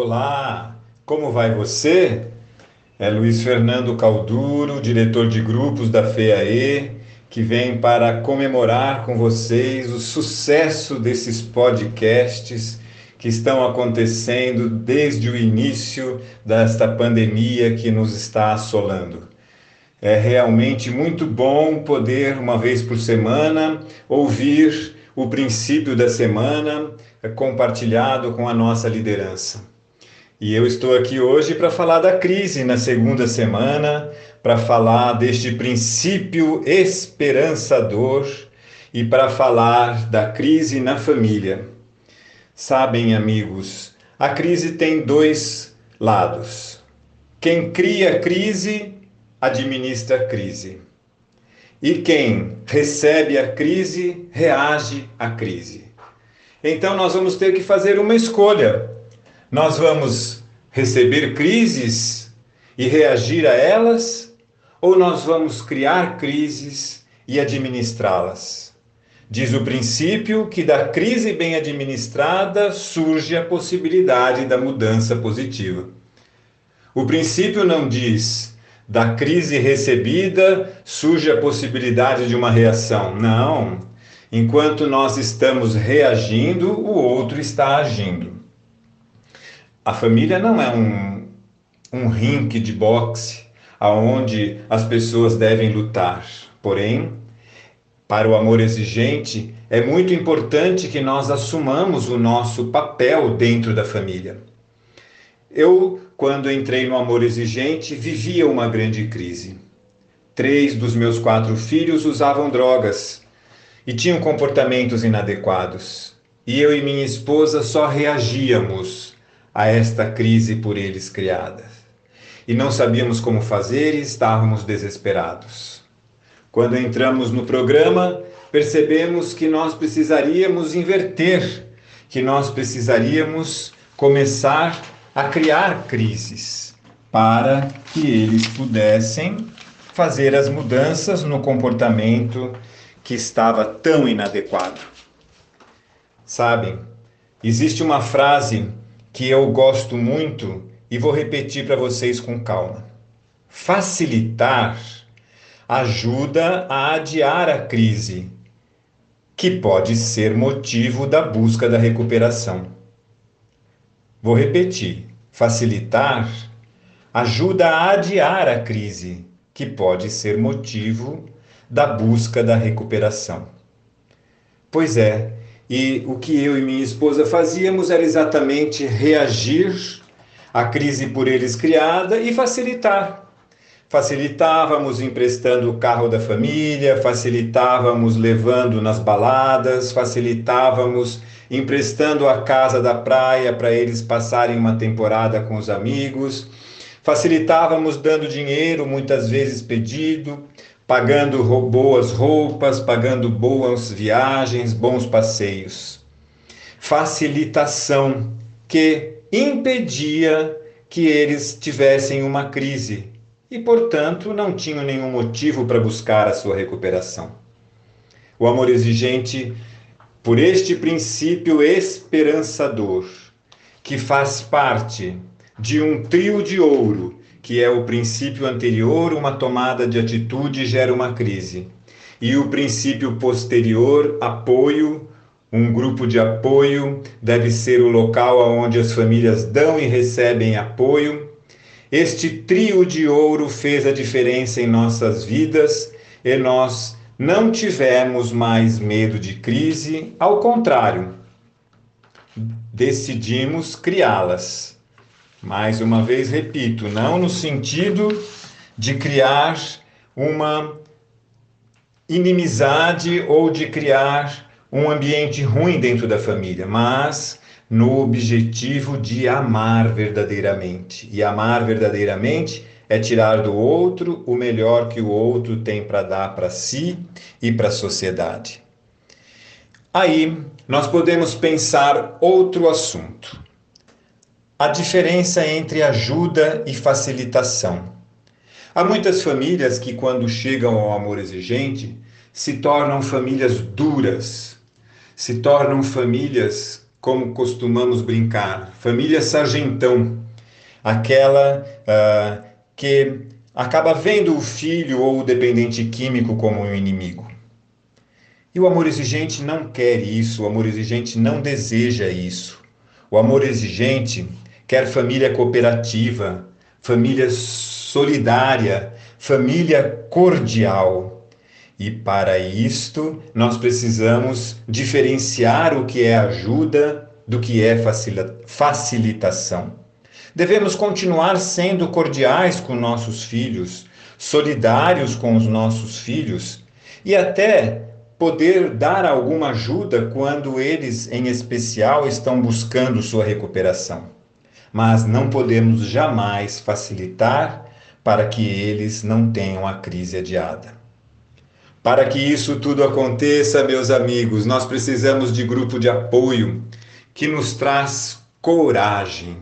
Olá, como vai você? É Luiz Fernando Calduro, diretor de grupos da FEAE, que vem para comemorar com vocês o sucesso desses podcasts que estão acontecendo desde o início desta pandemia que nos está assolando. É realmente muito bom poder, uma vez por semana, ouvir o princípio da semana compartilhado com a nossa liderança. E eu estou aqui hoje para falar da crise na segunda semana, para falar deste princípio esperançador e para falar da crise na família. Sabem, amigos, a crise tem dois lados. Quem cria crise, administra crise. E quem recebe a crise, reage à crise. Então nós vamos ter que fazer uma escolha nós vamos receber crises e reagir a elas, ou nós vamos criar crises e administrá-las? Diz o princípio que da crise bem administrada surge a possibilidade da mudança positiva. O princípio não diz da crise recebida surge a possibilidade de uma reação. Não. Enquanto nós estamos reagindo, o outro está agindo. A família não é um, um ringue de boxe aonde as pessoas devem lutar. Porém, para o amor exigente, é muito importante que nós assumamos o nosso papel dentro da família. Eu, quando entrei no amor exigente, vivia uma grande crise. Três dos meus quatro filhos usavam drogas e tinham comportamentos inadequados. E eu e minha esposa só reagíamos a esta crise por eles criada. E não sabíamos como fazer e estávamos desesperados. Quando entramos no programa, percebemos que nós precisaríamos inverter, que nós precisaríamos começar a criar crises para que eles pudessem fazer as mudanças no comportamento que estava tão inadequado. Sabem, existe uma frase que eu gosto muito e vou repetir para vocês com calma. Facilitar ajuda a adiar a crise, que pode ser motivo da busca da recuperação. Vou repetir. Facilitar ajuda a adiar a crise, que pode ser motivo da busca da recuperação. Pois é, e o que eu e minha esposa fazíamos era exatamente reagir à crise por eles criada e facilitar. Facilitávamos emprestando o carro da família, facilitávamos levando nas baladas, facilitávamos emprestando a casa da praia para eles passarem uma temporada com os amigos, facilitávamos dando dinheiro, muitas vezes pedido, pagando boas roupas, pagando boas viagens, bons passeios. Facilitação que impedia que eles tivessem uma crise e, portanto, não tinham nenhum motivo para buscar a sua recuperação. O amor exigente, por este princípio esperançador, que faz parte de um trio de ouro que é o princípio anterior, uma tomada de atitude gera uma crise. E o princípio posterior, apoio, um grupo de apoio, deve ser o local onde as famílias dão e recebem apoio. Este trio de ouro fez a diferença em nossas vidas e nós não tivemos mais medo de crise, ao contrário, decidimos criá-las. Mais uma vez repito, não no sentido de criar uma inimizade ou de criar um ambiente ruim dentro da família, mas no objetivo de amar verdadeiramente. E amar verdadeiramente é tirar do outro o melhor que o outro tem para dar para si e para a sociedade. Aí nós podemos pensar outro assunto a diferença entre ajuda e facilitação. Há muitas famílias que, quando chegam ao amor exigente, se tornam famílias duras, se tornam famílias como costumamos brincar, família sargentão, aquela uh, que acaba vendo o filho ou o dependente químico como um inimigo. E o amor exigente não quer isso, o amor exigente não deseja isso. O amor exigente quer família cooperativa, família solidária, família cordial. E para isto, nós precisamos diferenciar o que é ajuda do que é facilitação. Devemos continuar sendo cordiais com nossos filhos, solidários com os nossos filhos e até poder dar alguma ajuda quando eles, em especial, estão buscando sua recuperação mas não podemos jamais facilitar para que eles não tenham a crise adiada. Para que isso tudo aconteça, meus amigos, nós precisamos de grupo de apoio que nos traz coragem.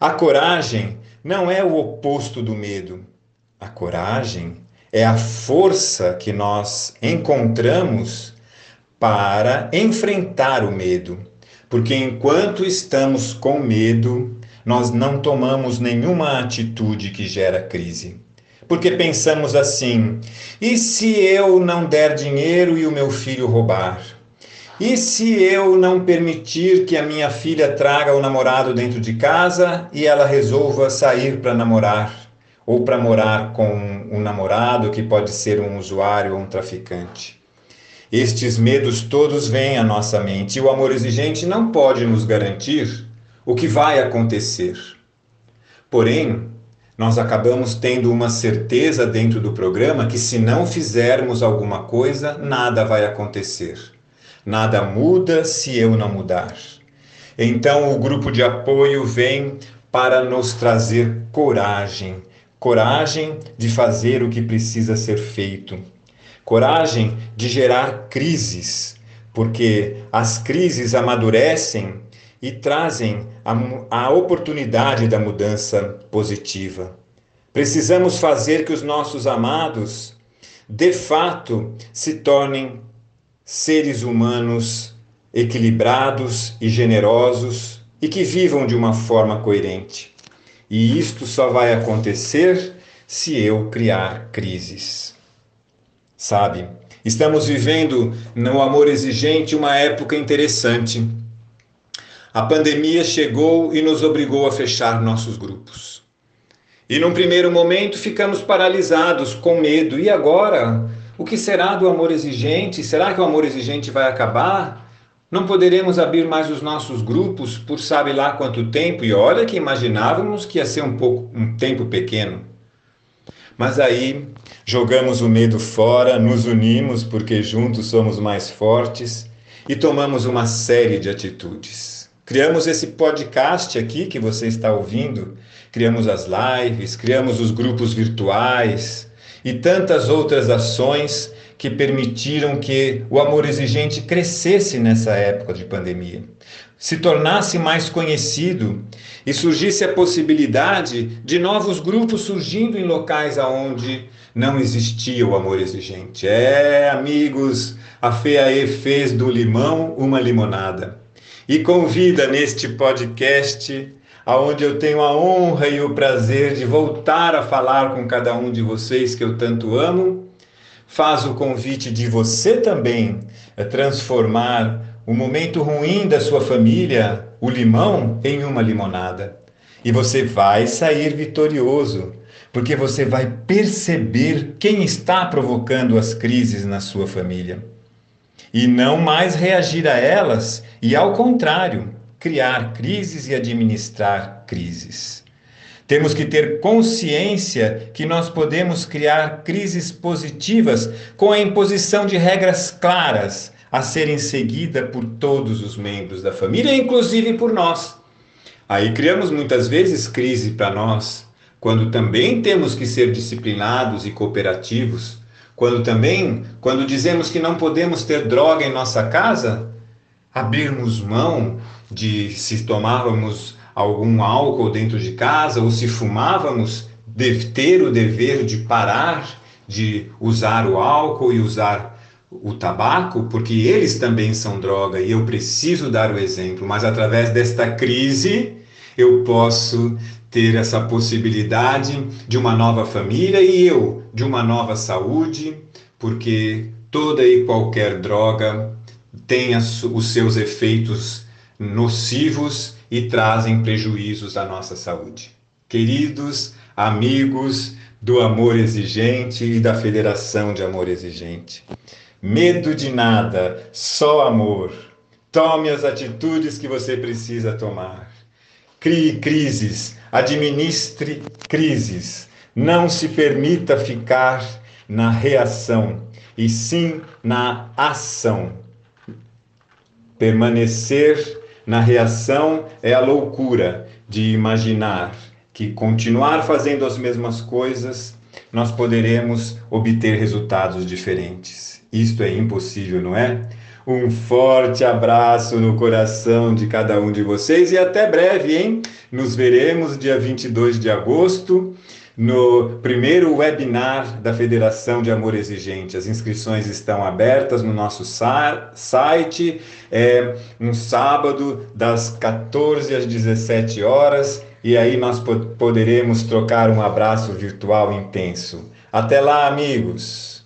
A coragem não é o oposto do medo. A coragem é a força que nós encontramos para enfrentar o medo. Porque enquanto estamos com medo, nós não tomamos nenhuma atitude que gera crise. Porque pensamos assim: e se eu não der dinheiro e o meu filho roubar? E se eu não permitir que a minha filha traga o namorado dentro de casa e ela resolva sair para namorar? Ou para morar com um namorado que pode ser um usuário ou um traficante? Estes medos todos vêm à nossa mente e o amor exigente não pode nos garantir o que vai acontecer. Porém, nós acabamos tendo uma certeza dentro do programa que se não fizermos alguma coisa, nada vai acontecer. Nada muda se eu não mudar. Então, o grupo de apoio vem para nos trazer coragem, coragem de fazer o que precisa ser feito, coragem de gerar crises, porque as crises amadurecem e trazem a, a oportunidade da mudança positiva. Precisamos fazer que os nossos amados, de fato, se tornem seres humanos equilibrados e generosos e que vivam de uma forma coerente. E isto só vai acontecer se eu criar crises. Sabe, estamos vivendo no amor exigente uma época interessante a pandemia chegou e nos obrigou a fechar nossos grupos. E num primeiro momento ficamos paralisados, com medo. E agora? O que será do amor exigente? Será que o amor exigente vai acabar? Não poderemos abrir mais os nossos grupos por sabe lá quanto tempo? E olha que imaginávamos que ia ser um pouco um tempo pequeno. Mas aí jogamos o medo fora, nos unimos porque juntos somos mais fortes e tomamos uma série de atitudes. Criamos esse podcast aqui que você está ouvindo, criamos as lives, criamos os grupos virtuais e tantas outras ações que permitiram que o amor exigente crescesse nessa época de pandemia, se tornasse mais conhecido e surgisse a possibilidade de novos grupos surgindo em locais aonde não existia o amor exigente. É, amigos, a FEAE fez do limão uma limonada e convida neste podcast, aonde eu tenho a honra e o prazer de voltar a falar com cada um de vocês que eu tanto amo, faz o convite de você também a transformar o momento ruim da sua família, o limão, em uma limonada. E você vai sair vitorioso, porque você vai perceber quem está provocando as crises na sua família e não mais reagir a elas e, ao contrário, criar crises e administrar crises. Temos que ter consciência que nós podemos criar crises positivas com a imposição de regras claras a serem seguidas por todos os membros da família, inclusive por nós. Aí criamos muitas vezes crise para nós, quando também temos que ser disciplinados e cooperativos quando também, quando dizemos que não podemos ter droga em nossa casa, abrirmos mão de se tomávamos algum álcool dentro de casa ou se fumávamos, de ter o dever de parar de usar o álcool e usar o tabaco, porque eles também são droga e eu preciso dar o exemplo, mas através desta crise eu posso ter essa possibilidade de uma nova família e eu de uma nova saúde, porque toda e qualquer droga tem os seus efeitos nocivos e trazem prejuízos à nossa saúde. Queridos amigos do Amor Exigente e da Federação de Amor Exigente, medo de nada, só amor. Tome as atitudes que você precisa tomar. Crie crises, administre crises. Não se permita ficar na reação, e sim na ação. Permanecer na reação é a loucura de imaginar que continuar fazendo as mesmas coisas nós poderemos obter resultados diferentes. Isto é impossível, não é? Um forte abraço no coração de cada um de vocês e até breve, hein? Nos veremos dia 22 de agosto no primeiro webinar da Federação de Amor Exigente. As inscrições estão abertas no nosso site. É um sábado, das 14 às 17 horas, e aí nós poderemos trocar um abraço virtual intenso. Até lá, amigos!